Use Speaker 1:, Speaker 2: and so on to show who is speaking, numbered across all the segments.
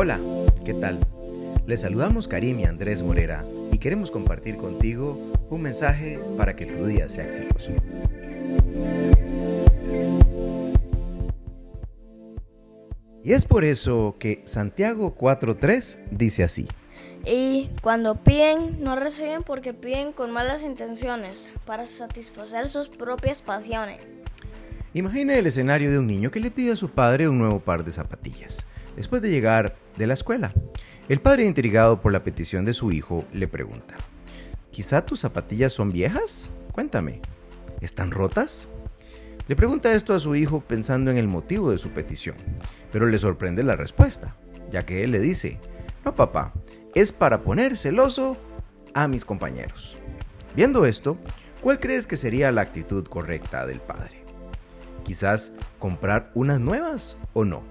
Speaker 1: Hola, ¿qué tal? Les saludamos Karim y Andrés Morera y queremos compartir contigo un mensaje para que tu día sea exitoso. Y es por eso que Santiago 4.3 dice así.
Speaker 2: Y cuando piden, no reciben porque piden con malas intenciones, para satisfacer sus propias pasiones.
Speaker 1: Imagine el escenario de un niño que le pide a su padre un nuevo par de zapatillas, después de llegar de la escuela. El padre, intrigado por la petición de su hijo, le pregunta, ¿quizá tus zapatillas son viejas? Cuéntame, ¿están rotas? Le pregunta esto a su hijo pensando en el motivo de su petición, pero le sorprende la respuesta, ya que él le dice, no papá, es para poner celoso a mis compañeros. Viendo esto, ¿cuál crees que sería la actitud correcta del padre? Quizás comprar unas nuevas o no.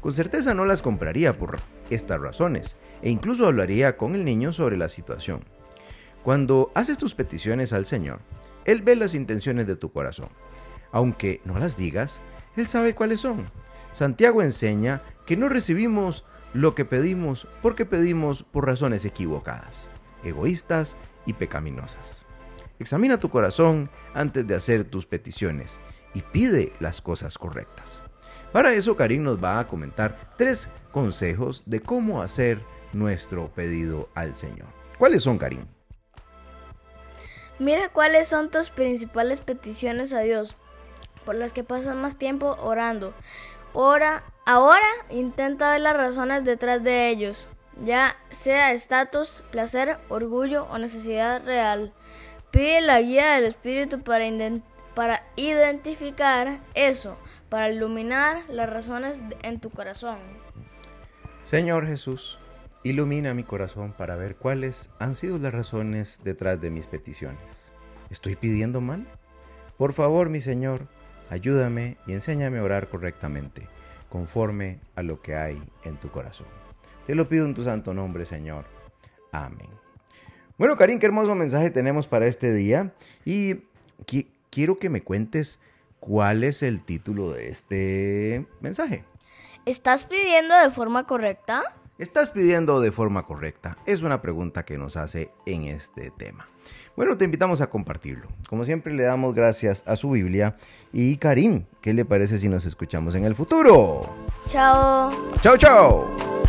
Speaker 1: Con certeza no las compraría por estas razones e incluso hablaría con el niño sobre la situación. Cuando haces tus peticiones al Señor, Él ve las intenciones de tu corazón. Aunque no las digas, Él sabe cuáles son. Santiago enseña que no recibimos lo que pedimos porque pedimos por razones equivocadas, egoístas y pecaminosas. Examina tu corazón antes de hacer tus peticiones y pide las cosas correctas. Para eso Karim nos va a comentar tres consejos de cómo hacer nuestro pedido al Señor. ¿Cuáles son, Karim?
Speaker 2: Mira cuáles son tus principales peticiones a Dios, por las que pasas más tiempo orando. Ora, ahora intenta ver las razones detrás de ellos, ya sea estatus, placer, orgullo o necesidad real. Pide la guía del Espíritu para, para identificar eso, para iluminar las razones en tu corazón.
Speaker 1: Señor Jesús, ilumina mi corazón para ver cuáles han sido las razones detrás de mis peticiones. ¿Estoy pidiendo mal? Por favor, mi Señor, ayúdame y enséñame a orar correctamente, conforme a lo que hay en tu corazón. Te lo pido en tu santo nombre, Señor. Amén. Bueno, Karim, qué hermoso mensaje tenemos para este día. Y quiero que me cuentes cuál es el título de este mensaje.
Speaker 2: ¿Estás pidiendo de forma correcta?
Speaker 1: ¿Estás pidiendo de forma correcta? Es una pregunta que nos hace en este tema. Bueno, te invitamos a compartirlo. Como siempre, le damos gracias a su Biblia. Y Karim, ¿qué le parece si nos escuchamos en el futuro?
Speaker 2: Chao.
Speaker 1: Chao, chao.